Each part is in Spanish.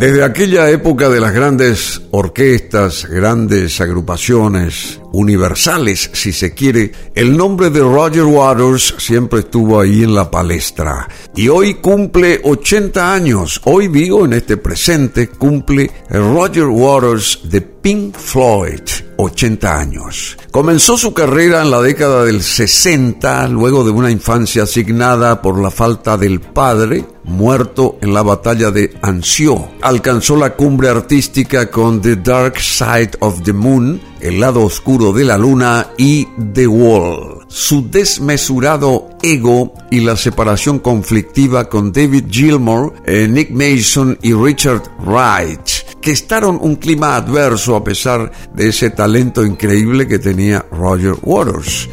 Desde aquella época de las grandes orquestas, grandes agrupaciones, universales si se quiere, el nombre de Roger Waters siempre estuvo ahí en la palestra. Y hoy cumple 80 años, hoy digo en este presente, cumple Roger Waters de Pink Floyd, 80 años. Comenzó su carrera en la década del 60, luego de una infancia asignada por la falta del padre, muerto en la batalla de Anzio. Alcanzó la cumbre artística con The Dark Side of the Moon, el lado oscuro de la luna y The Wall. Su desmesurado ego y la separación conflictiva con David Gilmour, eh, Nick Mason y Richard Wright que estaron un clima adverso a pesar de ese talento increíble que tenía Roger Waters.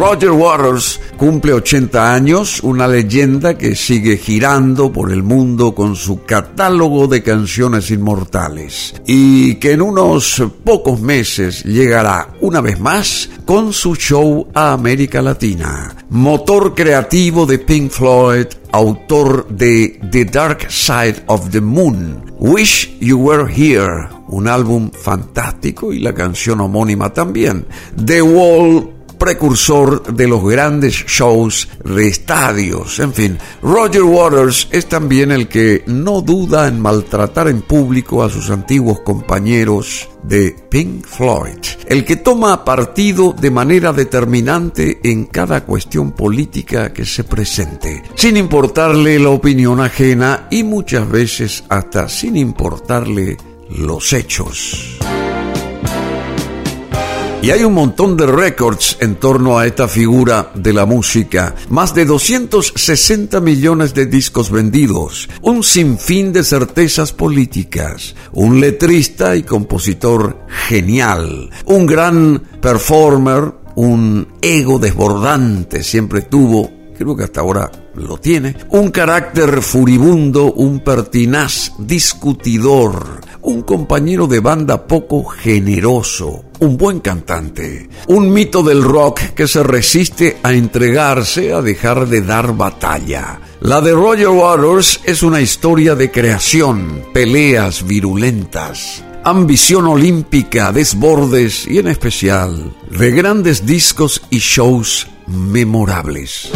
Roger Waters cumple 80 años, una leyenda que sigue girando por el mundo con su catálogo de canciones inmortales y que en unos pocos meses llegará una vez más con su show a América Latina. Motor creativo de Pink Floyd, autor de The Dark Side of the Moon, Wish You Were Here, un álbum fantástico y la canción homónima también, The Wall precursor de los grandes shows de estadios. En fin, Roger Waters es también el que no duda en maltratar en público a sus antiguos compañeros de Pink Floyd, el que toma partido de manera determinante en cada cuestión política que se presente, sin importarle la opinión ajena y muchas veces hasta sin importarle los hechos. Y hay un montón de récords en torno a esta figura de la música. Más de 260 millones de discos vendidos, un sinfín de certezas políticas, un letrista y compositor genial, un gran performer, un ego desbordante siempre tuvo, creo que hasta ahora lo tiene, un carácter furibundo, un pertinaz discutidor, un compañero de banda poco generoso, un buen cantante, un mito del rock que se resiste a entregarse a dejar de dar batalla. La de Roger Waters es una historia de creación, peleas virulentas, ambición olímpica, desbordes y en especial de grandes discos y shows memorables.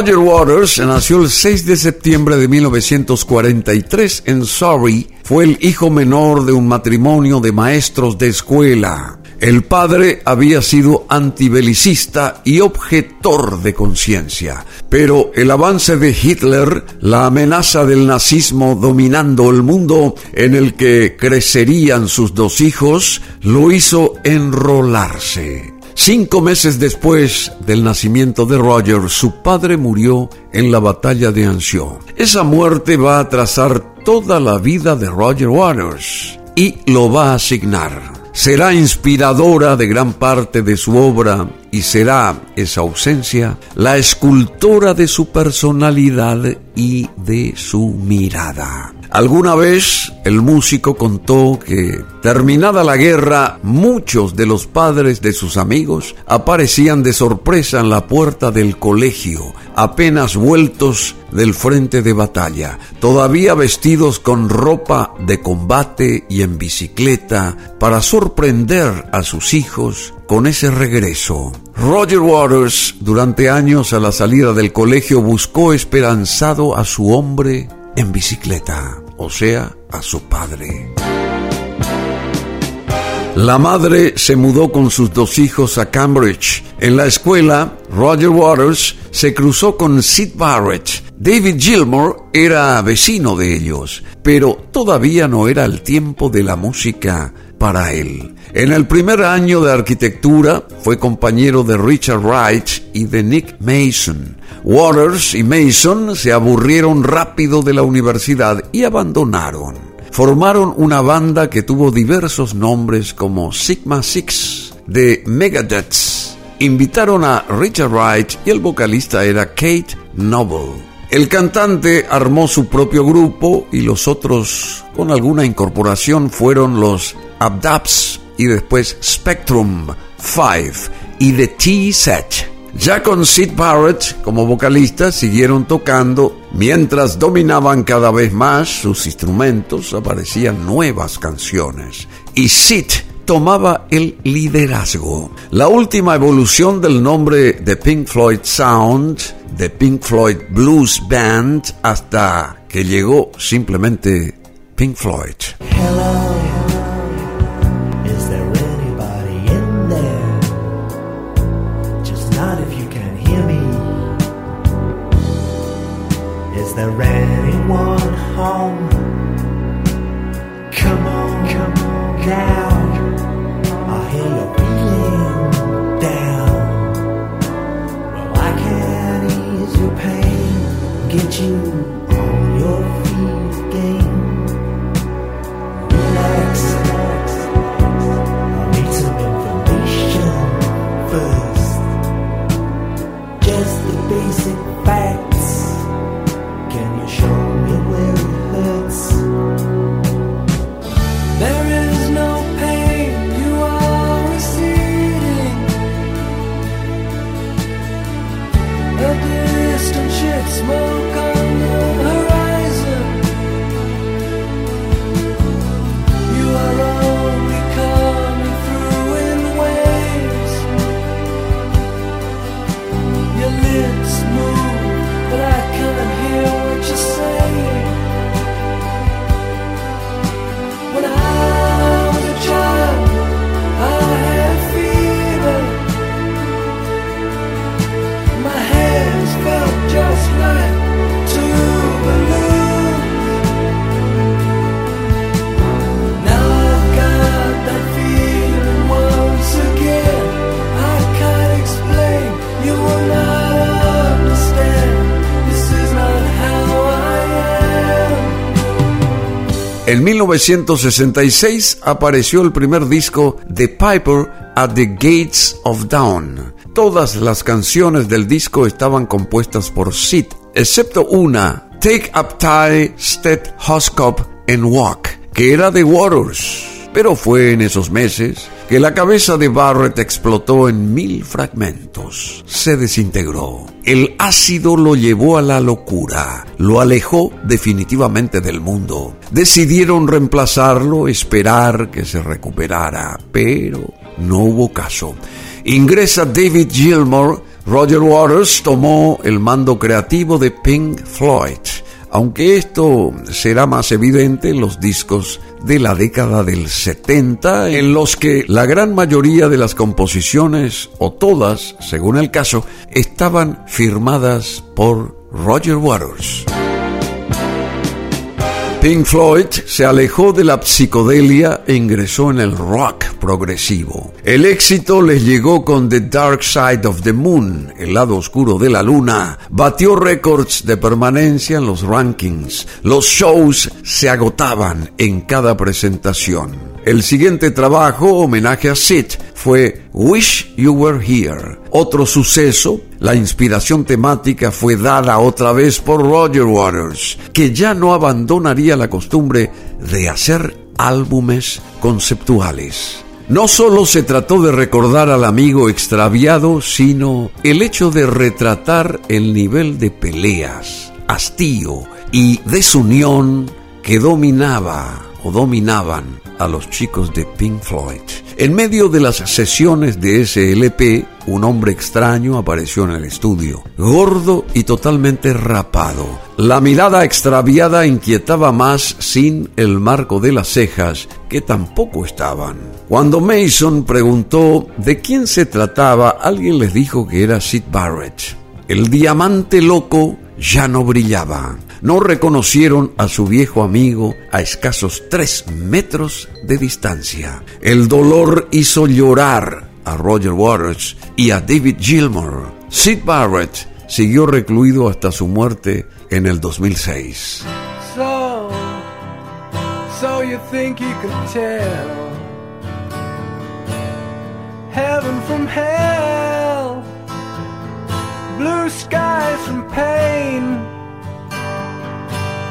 Roger Waters nació el 6 de septiembre de 1943 en Surrey. Fue el hijo menor de un matrimonio de maestros de escuela. El padre había sido antibelicista y objetor de conciencia, pero el avance de Hitler, la amenaza del nazismo dominando el mundo en el que crecerían sus dos hijos, lo hizo enrolarse. Cinco meses después del nacimiento de Roger, su padre murió en la batalla de Anzio. Esa muerte va a trazar toda la vida de Roger Waters y lo va a asignar. Será inspiradora de gran parte de su obra y será esa ausencia la escultora de su personalidad y de su mirada. Alguna vez el músico contó que, terminada la guerra, muchos de los padres de sus amigos aparecían de sorpresa en la puerta del colegio, apenas vueltos del frente de batalla, todavía vestidos con ropa de combate y en bicicleta, para sorprender a sus hijos con ese regreso. Roger Waters, durante años a la salida del colegio, buscó esperanzado a su hombre en bicicleta, o sea, a su padre. La madre se mudó con sus dos hijos a Cambridge. En la escuela, Roger Waters se cruzó con Sid Barrett. David Gilmour era vecino de ellos, pero todavía no era el tiempo de la música para él. En el primer año de arquitectura fue compañero de Richard Wright y de Nick Mason. Waters y Mason se aburrieron rápido de la universidad y abandonaron. Formaron una banda que tuvo diversos nombres como Sigma Six de Megadeth. Invitaron a Richard Wright y el vocalista era Kate Noble. El cantante armó su propio grupo y los otros con alguna incorporación fueron los Abdaps y después Spectrum 5 y The T-Set. Ya con Sid Barrett como vocalista siguieron tocando, mientras dominaban cada vez más sus instrumentos, aparecían nuevas canciones. Y Sid tomaba el liderazgo. La última evolución del nombre de Pink Floyd Sound, de Pink Floyd Blues Band, hasta que llegó simplemente Pink Floyd. the rain. En 1966 apareció el primer disco de Piper at the Gates of Dawn. Todas las canciones del disco estaban compuestas por Sid, excepto una, Take Up Tie, Stet Hoskop and Walk, que era de Waters. Pero fue en esos meses que la cabeza de Barrett explotó en mil fragmentos. Se desintegró. El ácido lo llevó a la locura, lo alejó definitivamente del mundo. Decidieron reemplazarlo, esperar que se recuperara, pero no hubo caso. Ingresa David Gilmour, Roger Waters tomó el mando creativo de Pink Floyd aunque esto será más evidente en los discos de la década del 70, en los que la gran mayoría de las composiciones, o todas, según el caso, estaban firmadas por Roger Waters. Pink Floyd se alejó de la psicodelia e ingresó en el rock progresivo. El éxito les llegó con The Dark Side of the Moon, el lado oscuro de la luna. Batió récords de permanencia en los rankings. Los shows se agotaban en cada presentación. El siguiente trabajo, homenaje a Sid, fue Wish You Were Here. Otro suceso, la inspiración temática fue dada otra vez por Roger Waters, que ya no abandonaría la costumbre de hacer álbumes conceptuales. No solo se trató de recordar al amigo extraviado, sino el hecho de retratar el nivel de peleas, hastío y desunión que dominaba o dominaban a los chicos de Pink Floyd. En medio de las sesiones de SLP, un hombre extraño apareció en el estudio, gordo y totalmente rapado. La mirada extraviada inquietaba más sin el marco de las cejas, que tampoco estaban. Cuando Mason preguntó de quién se trataba, alguien les dijo que era Sid Barrett. El diamante loco ya no brillaba. No reconocieron a su viejo amigo a escasos tres metros de distancia. El dolor hizo llorar a Roger Waters y a David Gilmour. Sid Barrett siguió recluido hasta su muerte en el 2006. So, so you think you could tell heaven from hell, blue skies from pain.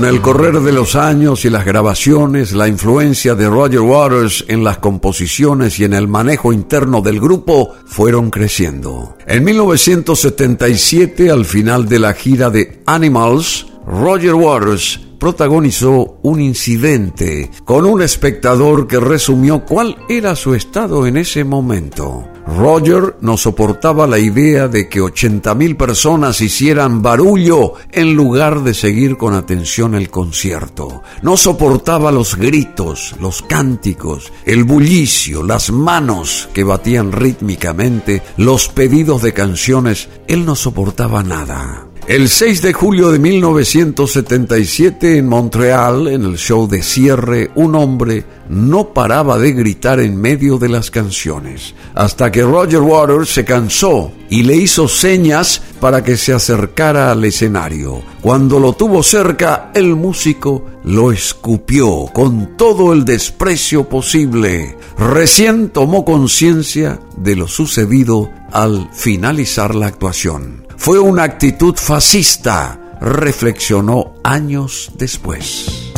Con el correr de los años y las grabaciones, la influencia de Roger Waters en las composiciones y en el manejo interno del grupo fueron creciendo. En 1977, al final de la gira de Animals, Roger Waters protagonizó un incidente con un espectador que resumió cuál era su estado en ese momento. Roger no soportaba la idea de que 80.000 personas hicieran barullo en lugar de seguir con atención el concierto. No soportaba los gritos, los cánticos, el bullicio, las manos que batían rítmicamente, los pedidos de canciones. Él no soportaba nada. El 6 de julio de 1977 en Montreal, en el show de cierre, un hombre no paraba de gritar en medio de las canciones, hasta que Roger Waters se cansó y le hizo señas para que se acercara al escenario. Cuando lo tuvo cerca, el músico lo escupió con todo el desprecio posible. Recién tomó conciencia de lo sucedido al finalizar la actuación. Fue una actitud fascista, reflexionó años después.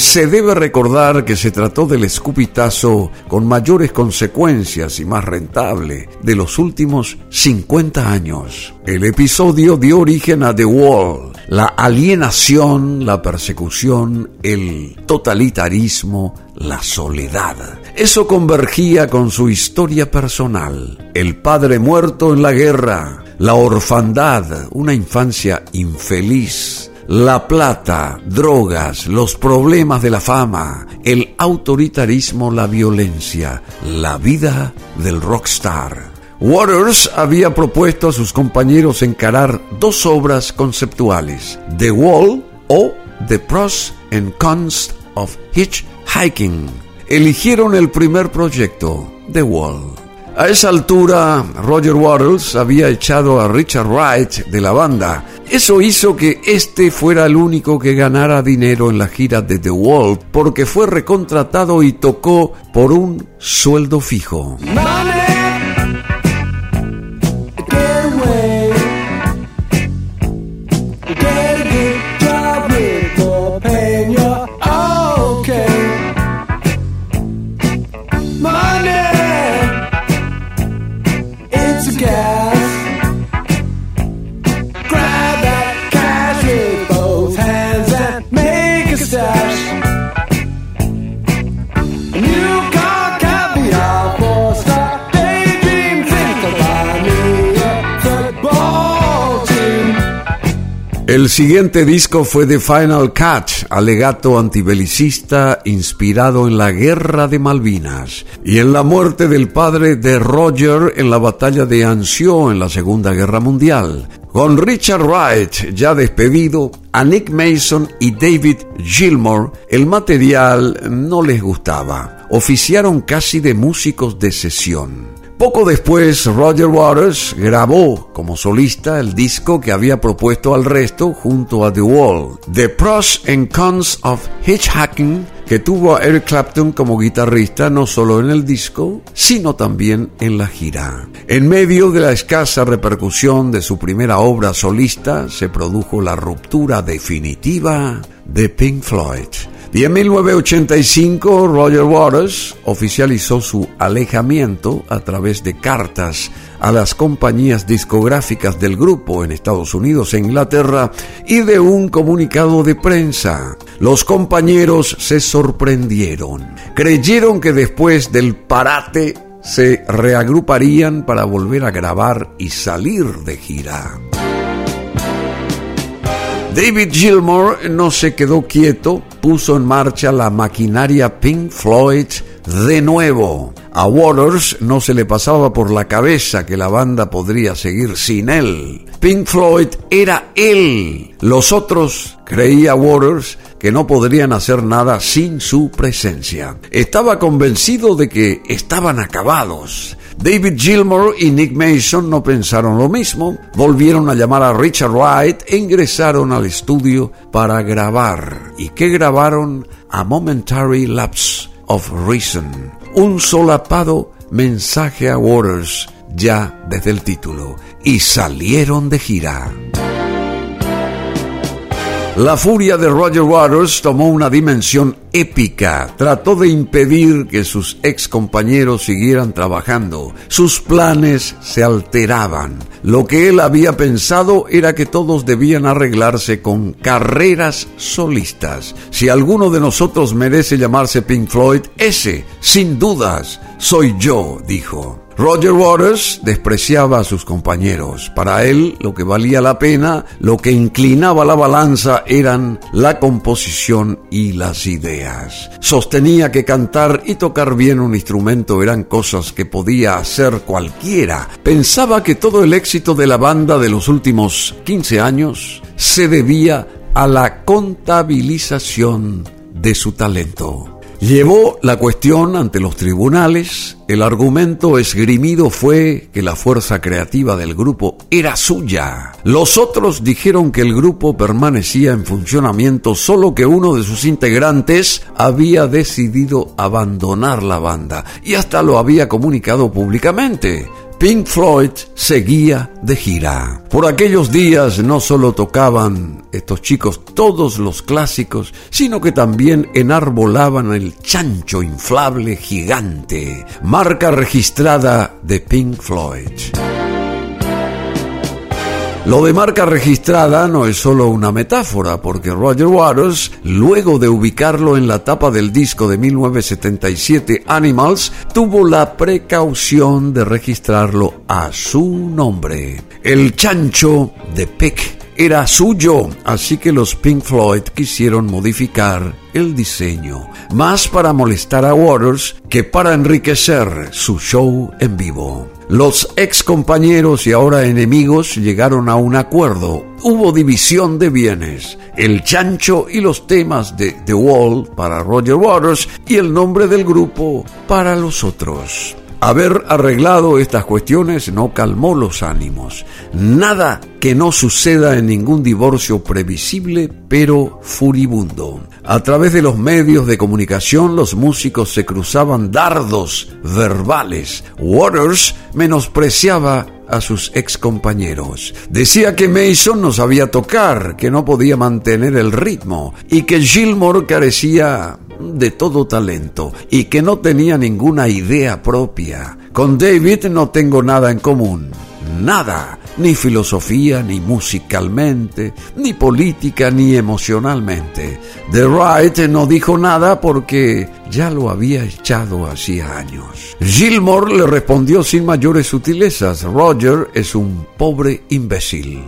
Se debe recordar que se trató del escupitazo con mayores consecuencias y más rentable de los últimos 50 años. El episodio dio origen a The Wall, la alienación, la persecución, el totalitarismo, la soledad. Eso convergía con su historia personal. El padre muerto en la guerra, la orfandad, una infancia infeliz, la plata, drogas, los problemas de la fama, el autoritarismo, la violencia, la vida del rockstar. Waters había propuesto a sus compañeros encarar dos obras conceptuales, The Wall o The Pros and Cons of Hitchhiking. Eligieron el primer proyecto, The Wall. A esa altura, Roger Waters había echado a Richard Wright de la banda. Eso hizo que este fuera el único que ganara dinero en la gira de The Wall, porque fue recontratado y tocó por un sueldo fijo. El siguiente disco fue The Final Catch, alegato antibelicista inspirado en la Guerra de Malvinas y en la muerte del padre de Roger en la batalla de Anzio en la Segunda Guerra Mundial. Con Richard Wright ya despedido, a Nick Mason y David Gilmore el material no les gustaba. Oficiaron casi de músicos de sesión. Poco después, Roger Waters grabó como solista el disco que había propuesto al resto junto a The Wall, The Pros and Cons of Hitchhiking, que tuvo a Eric Clapton como guitarrista no solo en el disco, sino también en la gira. En medio de la escasa repercusión de su primera obra solista, se produjo la ruptura definitiva de Pink Floyd. Y en 1985 Roger Waters oficializó su alejamiento a través de cartas a las compañías discográficas del grupo en Estados Unidos e Inglaterra y de un comunicado de prensa. Los compañeros se sorprendieron. Creyeron que después del parate se reagruparían para volver a grabar y salir de gira. David Gilmour no se quedó quieto, puso en marcha la maquinaria Pink Floyd de nuevo. A Waters no se le pasaba por la cabeza que la banda podría seguir sin él. Pink Floyd era él. Los otros, creía Waters, que no podrían hacer nada sin su presencia. Estaba convencido de que estaban acabados. David Gilmour y Nick Mason no pensaron lo mismo, volvieron a llamar a Richard Wright e ingresaron al estudio para grabar. ¿Y qué grabaron? A Momentary Lapse of Reason, un solapado mensaje a Waters ya desde el título, y salieron de gira. La furia de Roger Waters tomó una dimensión épica. Trató de impedir que sus ex compañeros siguieran trabajando. Sus planes se alteraban. Lo que él había pensado era que todos debían arreglarse con carreras solistas. Si alguno de nosotros merece llamarse Pink Floyd, ese, sin dudas, soy yo, dijo. Roger Waters despreciaba a sus compañeros. Para él lo que valía la pena, lo que inclinaba la balanza eran la composición y las ideas. Sostenía que cantar y tocar bien un instrumento eran cosas que podía hacer cualquiera. Pensaba que todo el éxito de la banda de los últimos 15 años se debía a la contabilización de su talento. Llevó la cuestión ante los tribunales. El argumento esgrimido fue que la fuerza creativa del grupo era suya. Los otros dijeron que el grupo permanecía en funcionamiento solo que uno de sus integrantes había decidido abandonar la banda y hasta lo había comunicado públicamente. Pink Floyd seguía de gira. Por aquellos días no solo tocaban estos chicos todos los clásicos, sino que también enarbolaban el chancho inflable gigante, marca registrada de Pink Floyd. Lo de marca registrada no es solo una metáfora, porque Roger Waters, luego de ubicarlo en la tapa del disco de 1977 Animals, tuvo la precaución de registrarlo a su nombre. El chancho de Peck era suyo, así que los Pink Floyd quisieron modificar el diseño, más para molestar a Waters que para enriquecer su show en vivo. Los ex compañeros y ahora enemigos llegaron a un acuerdo. Hubo división de bienes. El chancho y los temas de The Wall para Roger Waters y el nombre del grupo para los otros. Haber arreglado estas cuestiones no calmó los ánimos. Nada que no suceda en ningún divorcio previsible, pero furibundo. A través de los medios de comunicación los músicos se cruzaban dardos verbales. Waters menospreciaba a sus ex compañeros. Decía que Mason no sabía tocar, que no podía mantener el ritmo y que Gilmore carecía de todo talento y que no tenía ninguna idea propia. Con David no tengo nada en común. Nada, ni filosofía, ni musicalmente, ni política, ni emocionalmente. The Wright no dijo nada porque ya lo había echado hacía años. Gilmore le respondió sin mayores sutilezas, Roger es un pobre imbécil.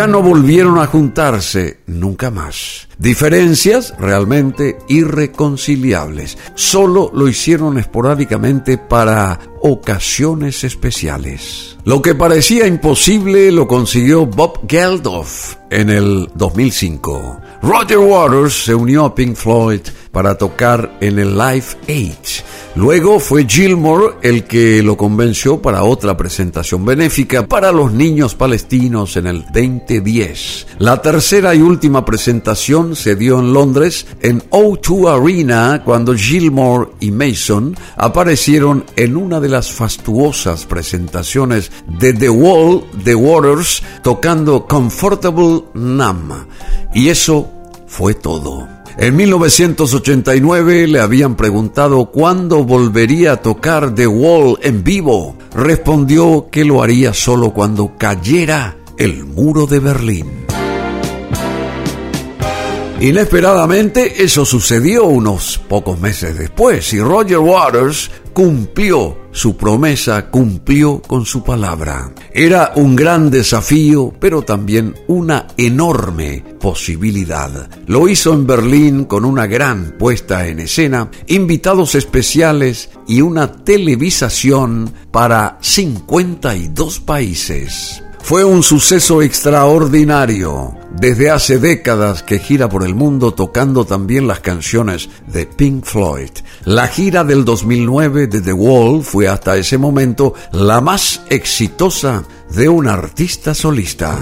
Ya no volvieron a juntarse nunca más. Diferencias realmente irreconciliables. Solo lo hicieron esporádicamente para ocasiones especiales. Lo que parecía imposible lo consiguió Bob Geldof en el 2005. Roger Waters se unió a Pink Floyd para tocar en el Live 8. Luego fue Gilmore el que lo convenció para otra presentación benéfica para los niños palestinos en el 2010. La tercera y última presentación se dio en Londres en O2 Arena cuando Gilmore y Mason aparecieron en una de las fastuosas presentaciones de The Wall The Waters tocando Comfortable Numb. Y eso fue todo. En 1989 le habían preguntado cuándo volvería a tocar The Wall en vivo. Respondió que lo haría solo cuando cayera el muro de Berlín. Inesperadamente eso sucedió unos pocos meses después y Roger Waters cumplió su promesa, cumplió con su palabra. Era un gran desafío, pero también una enorme posibilidad. Lo hizo en Berlín con una gran puesta en escena, invitados especiales y una televisación para 52 países. Fue un suceso extraordinario. Desde hace décadas que gira por el mundo tocando también las canciones de Pink Floyd. La gira del 2009 de The Wall fue hasta ese momento la más exitosa de un artista solista.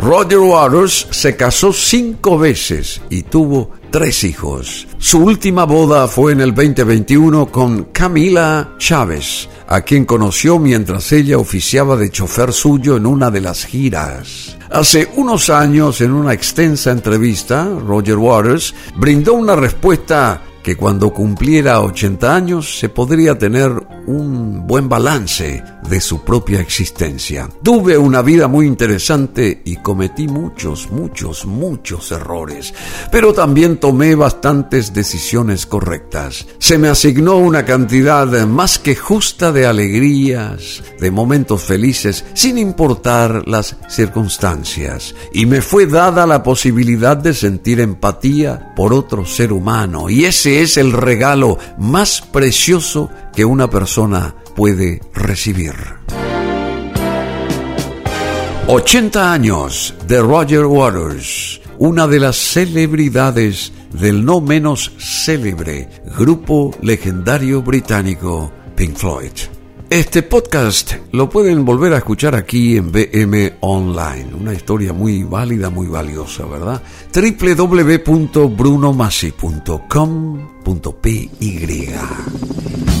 Roger Waters se casó cinco veces y tuvo tres hijos. Su última boda fue en el 2021 con Camila Chávez, a quien conoció mientras ella oficiaba de chofer suyo en una de las giras. Hace unos años, en una extensa entrevista, Roger Waters brindó una respuesta que cuando cumpliera 80 años se podría tener un buen balance de su propia existencia. Tuve una vida muy interesante y cometí muchos, muchos, muchos errores, pero también tomé bastantes decisiones correctas. Se me asignó una cantidad más que justa de alegrías, de momentos felices, sin importar las circunstancias, y me fue dada la posibilidad de sentir empatía por otro ser humano, y es el regalo más precioso que una persona puede recibir. 80 años de Roger Waters, una de las celebridades del no menos célebre grupo legendario británico Pink Floyd. Este podcast lo pueden volver a escuchar aquí en BM Online, una historia muy válida, muy valiosa, ¿verdad? www.brunomassi.com.py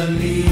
Believe.